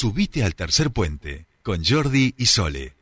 Subite al tercer puente con Jordi y Sole.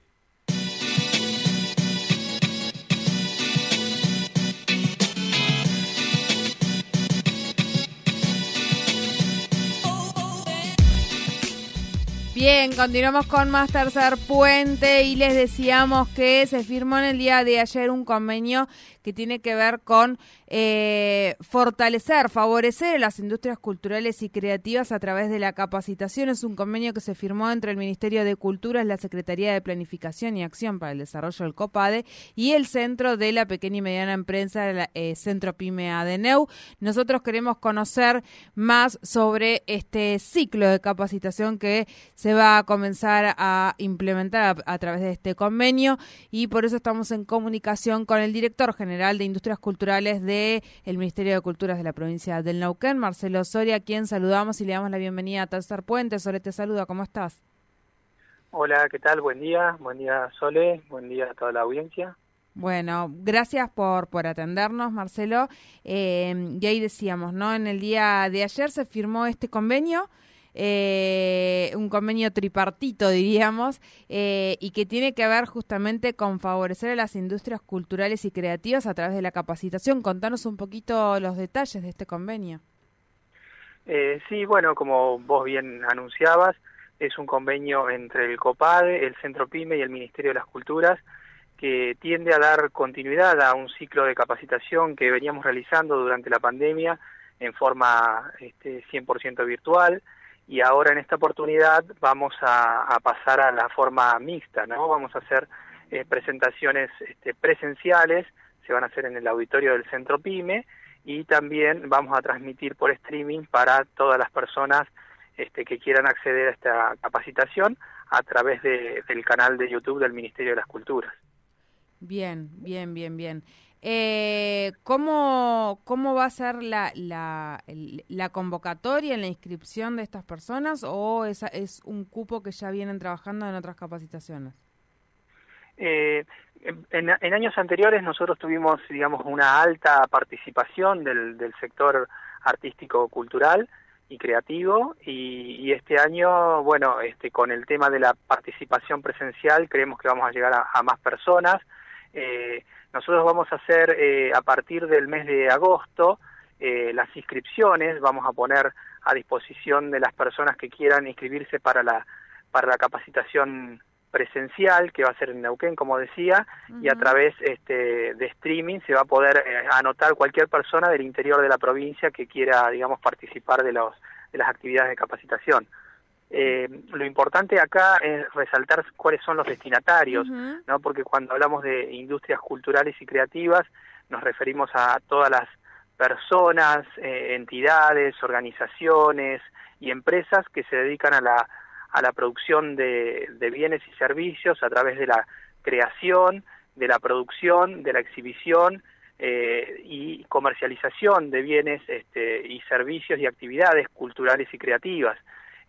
Bien, continuamos con más tercer puente y les decíamos que se firmó en el día de ayer un convenio que tiene que ver con eh, fortalecer, favorecer las industrias culturales y creativas a través de la capacitación. Es un convenio que se firmó entre el Ministerio de Cultura, la Secretaría de Planificación y Acción para el Desarrollo del COPADE y el Centro de la Pequeña y Mediana Empresa, el eh, Centro PYME ADENEU. Nosotros queremos conocer más sobre este ciclo de capacitación que se va a comenzar a implementar a, a través de este convenio y por eso estamos en comunicación con el director general de Industrias Culturales del el Ministerio de Culturas de la provincia del Neuquén, Marcelo Soria, a quien saludamos y le damos la bienvenida a Tercer Puente. Sole te saluda, ¿cómo estás? Hola, ¿qué tal? Buen día, buen día Sole, buen día a toda la audiencia. Bueno, gracias por, por atendernos, Marcelo. Eh, y ahí decíamos, ¿no? En el día de ayer se firmó este convenio eh, un convenio tripartito, diríamos, eh, y que tiene que ver justamente con favorecer a las industrias culturales y creativas a través de la capacitación. Contanos un poquito los detalles de este convenio. Eh, sí, bueno, como vos bien anunciabas, es un convenio entre el COPADE, el Centro PYME y el Ministerio de las Culturas que tiende a dar continuidad a un ciclo de capacitación que veníamos realizando durante la pandemia en forma este, 100% virtual y ahora en esta oportunidad vamos a, pasar a la forma mixta, ¿no? Vamos a hacer eh, presentaciones este, presenciales, se van a hacer en el auditorio del Centro PYME y también vamos a transmitir por streaming para todas las personas este, que quieran acceder a esta capacitación a través de, del canal de YouTube del Ministerio de las Culturas. Bien, bien, bien, bien. Eh, ¿cómo, ¿Cómo va a ser la, la, la convocatoria, la inscripción de estas personas o es, es un cupo que ya vienen trabajando en otras capacitaciones? Eh, en, en, años anteriores nosotros tuvimos, digamos, una alta participación del, del sector artístico-cultural y creativo y, y, este año, bueno, este, con el tema de la participación presencial creemos que vamos a llegar a, a más personas. Eh, nosotros vamos a hacer eh, a partir del mes de agosto eh, las inscripciones, vamos a poner a disposición de las personas que quieran inscribirse para la, para la capacitación presencial que va a ser en Neuquén, como decía, y a través este, de streaming se va a poder eh, anotar cualquier persona del interior de la provincia que quiera, digamos, participar de, los, de las actividades de capacitación. Eh, lo importante acá es resaltar cuáles son los destinatarios, ¿no? Porque cuando hablamos de industrias culturales y creativas nos referimos a todas las personas, eh, entidades, organizaciones y empresas que se dedican a la, a la producción de, de bienes y servicios a través de la creación, de la producción, de la exhibición eh, y comercialización de bienes este, y servicios y actividades culturales y creativas.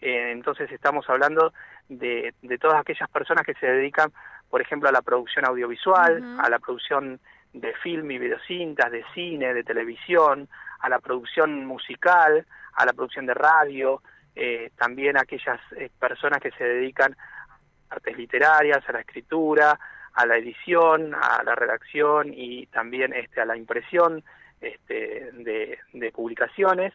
Eh, entonces estamos hablando de, de, todas aquellas personas que se dedican, por ejemplo, a la producción audiovisual, a la producción de film y videocintas, de cine, de televisión, a la producción musical, a la producción de radio, eh, también aquellas eh, personas que se dedican a artes literarias, a la escritura, a la edición, a la redacción y también este, a la impresión este, de, de publicaciones.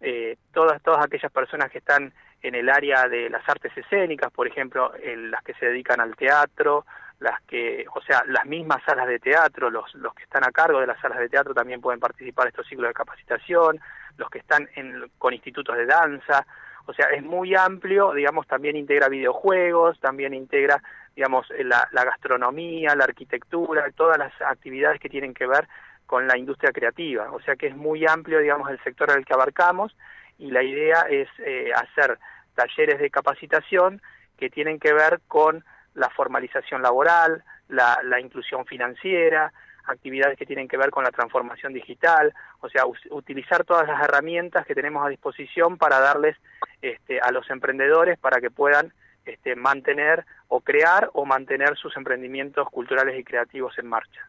Eh, todas, todas aquellas personas que están en el área de las artes escénicas, por ejemplo, en las que se dedican al teatro, las que, o sea, las mismas salas de teatro, los, los que están a cargo de las salas de teatro también pueden participar en estos ciclos de capacitación, los que están en, con institutos de danza, o sea, es muy amplio, digamos, también integra videojuegos, también integra, digamos, la, la gastronomía, la arquitectura, todas las actividades que tienen que ver con la industria creativa, o sea que es muy amplio, digamos, el sector al que abarcamos y la idea es eh, hacer talleres de capacitación que tienen que ver con la formalización laboral, la, la inclusión financiera, actividades que tienen que ver con la transformación digital, o sea, utilizar todas las herramientas que tenemos a disposición para darles este, a los emprendedores para que puedan este, mantener o crear o mantener sus emprendimientos culturales y creativos en marcha.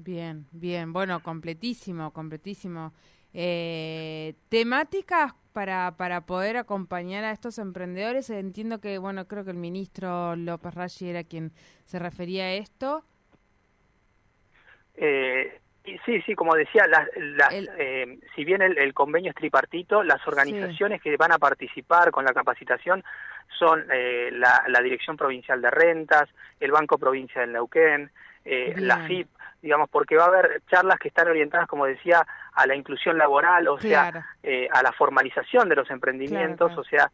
Bien, bien, bueno, completísimo, completísimo. Eh, temáticas para, para poder acompañar a estos emprendedores? Entiendo que, bueno, creo que el ministro López Raggi era quien se refería a esto. Eh, sí, sí, como decía, eh, si bien el, convenio es tripartito, las organizaciones que van a participar con la capacitación son eh, la, Dirección Provincial de Rentas, el Banco Provincia del Neuquén, eh, la FIP, digamos, porque va a haber charlas que están orientadas, como decía, a la inclusión laboral, o sea, eh, a la formalización de los emprendimientos, o sea,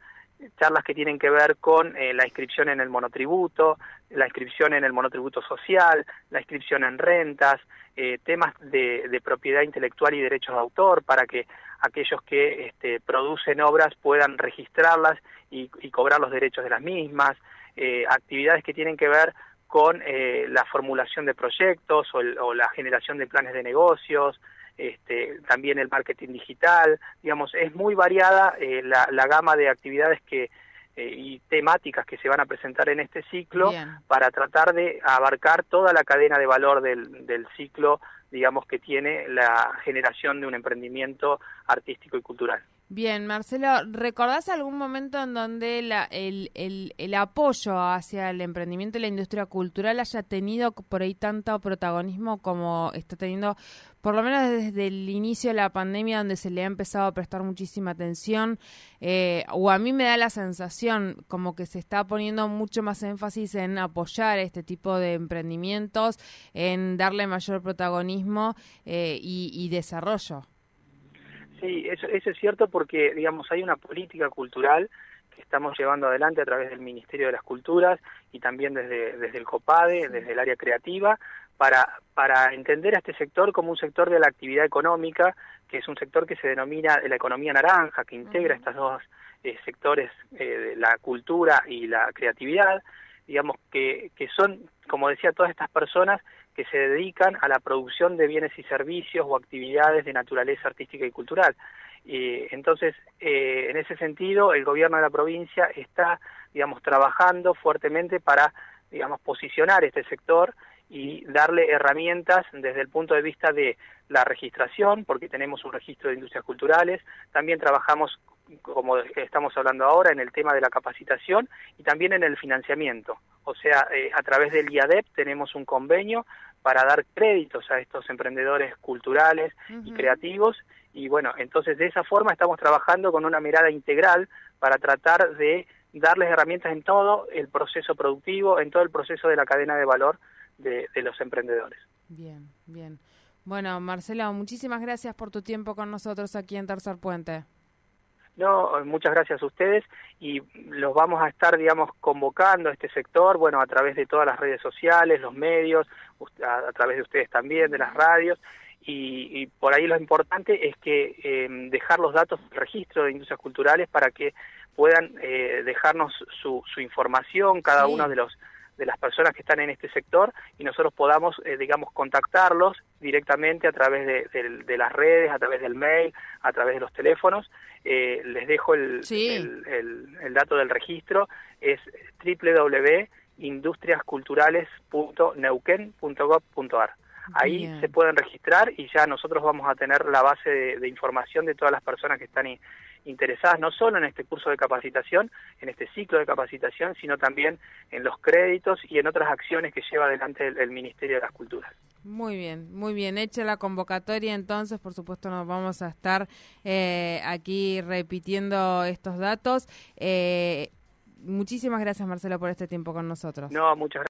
charlas que tienen que ver con eh, la inscripción en el monotributo, la inscripción en el monotributo social, la inscripción en rentas, eh, temas de, de, propiedad intelectual y derechos de autor para que aquellos que este, producen obras puedan registrarlas y, y, cobrar los derechos de las mismas, eh, actividades que tienen que ver con eh, la formulación de proyectos o, o, la generación de planes de negocios, este, también el marketing digital, digamos, es muy variada eh, la, la, gama de actividades que eh, y temáticas que se van a presentar en este ciclo para tratar de abarcar toda la cadena de valor del, del ciclo, digamos, que tiene la generación de un emprendimiento artístico y cultural. Bien, Marcelo, ¿recordás algún momento en donde la, el, el, el, apoyo hacia el emprendimiento y la industria cultural haya tenido por ahí tanto protagonismo como está teniendo, por lo menos desde el inicio de la pandemia, donde se le ha empezado a prestar muchísima atención? Eh, o a mí me da la sensación como que se está poniendo mucho más énfasis en apoyar este tipo de emprendimientos, en darle mayor protagonismo eh, y, y desarrollo. Sí, eso, eso es cierto porque, digamos, hay una política cultural que estamos llevando adelante a través del Ministerio de las Culturas y también desde, desde el COPADE, desde el área creativa, para, para entender a este sector como un sector de la actividad económica, que es un sector que se denomina la economía naranja, que integra estos dos eh, sectores, eh, la cultura y la creatividad, digamos, que, que son, como decía, todas estas personas que se dedican a la producción de bienes y servicios o actividades de naturaleza artística y cultural. Y entonces, eh, en ese sentido, el gobierno de la provincia está, digamos, trabajando fuertemente para, digamos, posicionar este sector y darle herramientas desde el punto de vista de la registración, porque tenemos un registro de industrias culturales, también trabajamos como estamos hablando ahora, en el tema de la capacitación y también en el financiamiento. O sea, eh, a través del IADEP tenemos un convenio para dar créditos a estos emprendedores culturales y creativos y bueno, entonces de esa forma estamos trabajando con una mirada integral para tratar de darles herramientas en todo el proceso productivo, en todo el proceso de la cadena de valor de, de los emprendedores. Bien, bien. Bueno, Marcelo, muchísimas gracias por tu tiempo con nosotros aquí en Tercer Puente. No, muchas gracias a ustedes y los vamos a estar, digamos, convocando a este sector, bueno, a través de todas las redes sociales, los medios, a, través de ustedes también, de las radios, y, por ahí lo importante es que eh, dejar los datos del registro de industrias culturales para que puedan eh, dejarnos su, su información, cada uno de los de las personas que están en este sector y nosotros podamos, eh, digamos, contactarlos directamente a través de, de, las redes, a través del mail, a través de los teléfonos. Eh, les dejo el, el, el, dato del registro, es www.industriasculturales.neuquén.gov.ar. Ahí se pueden registrar y ya nosotros vamos a tener la base de, información de todas las personas que están interesadas no solo en este curso de capacitación, en este ciclo de capacitación, sino también en los créditos y en otras acciones que lleva adelante el, Ministerio de las Culturas. Muy bien, muy bien. Hecha la convocatoria, entonces, por supuesto, nos vamos a estar eh, aquí repitiendo estos datos. Eh, muchísimas gracias, Marcelo, por este tiempo con nosotros. No, muchas gracias.